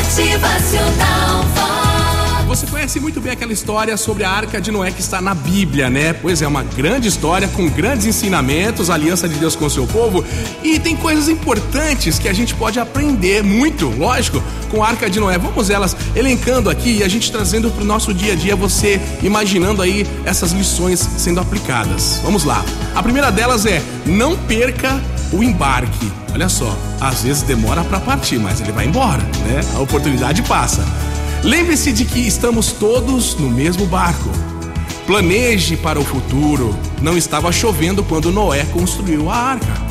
Motivacional. Você conhece muito bem aquela história sobre a Arca de Noé que está na Bíblia, né? Pois é, uma grande história com grandes ensinamentos, aliança de Deus com o seu povo e tem coisas importantes que a gente pode aprender muito, lógico, com a Arca de Noé. Vamos elas elencando aqui e a gente trazendo para o nosso dia a dia, você imaginando aí essas lições sendo aplicadas. Vamos lá. A primeira delas é: não perca o embarque. Olha só, às vezes demora para partir, mas ele vai embora, né? A oportunidade passa. Lembre-se de que estamos todos no mesmo barco. Planeje para o futuro. Não estava chovendo quando Noé construiu a arca.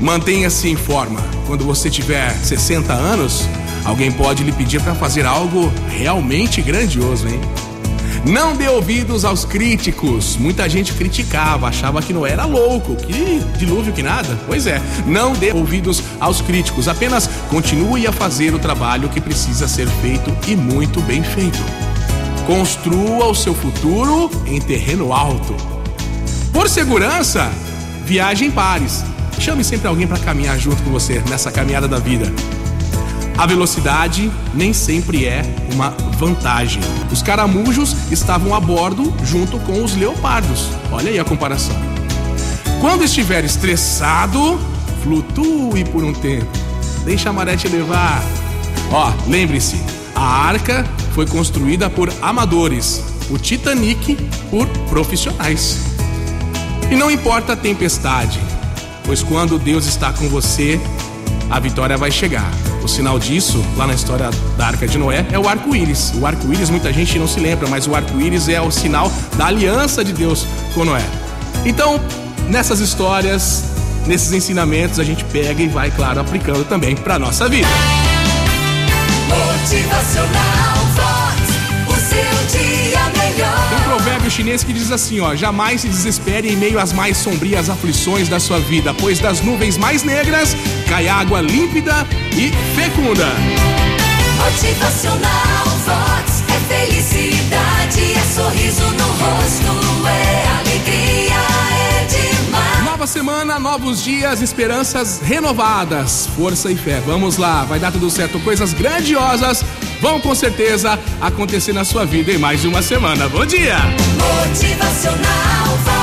Mantenha-se em forma. Quando você tiver 60 anos, alguém pode lhe pedir para fazer algo realmente grandioso, hein? Não dê ouvidos aos críticos. Muita gente criticava, achava que não era louco, que dilúvio que nada. Pois é, não dê ouvidos aos críticos. Apenas continue a fazer o trabalho que precisa ser feito e muito bem feito. Construa o seu futuro em terreno alto. Por segurança, viaje em pares. Chame sempre alguém para caminhar junto com você nessa caminhada da vida. A velocidade nem sempre é uma vantagem. Os caramujos estavam a bordo junto com os leopardos. Olha aí a comparação. Quando estiver estressado, flutue por um tempo. Deixa a maré te levar. Ó, lembre-se, a arca foi construída por amadores, o Titanic por profissionais. E não importa a tempestade, pois quando Deus está com você, a vitória vai chegar. O sinal disso, lá na história da Arca de Noé, é o arco-íris. O arco-íris muita gente não se lembra, mas o arco-íris é o sinal da aliança de Deus com Noé. Então, nessas histórias, nesses ensinamentos, a gente pega e vai, claro, aplicando também para nossa vida. Motivacional chinês que diz assim, ó: Jamais se desespere em meio às mais sombrias aflições da sua vida, pois das nuvens mais negras cai água límpida e fecunda. Motivacional Nova semana, novos dias, esperanças renovadas, força e fé. Vamos lá, vai dar tudo certo. Coisas grandiosas vão com certeza acontecer na sua vida em mais de uma semana. Bom dia! Motivacional.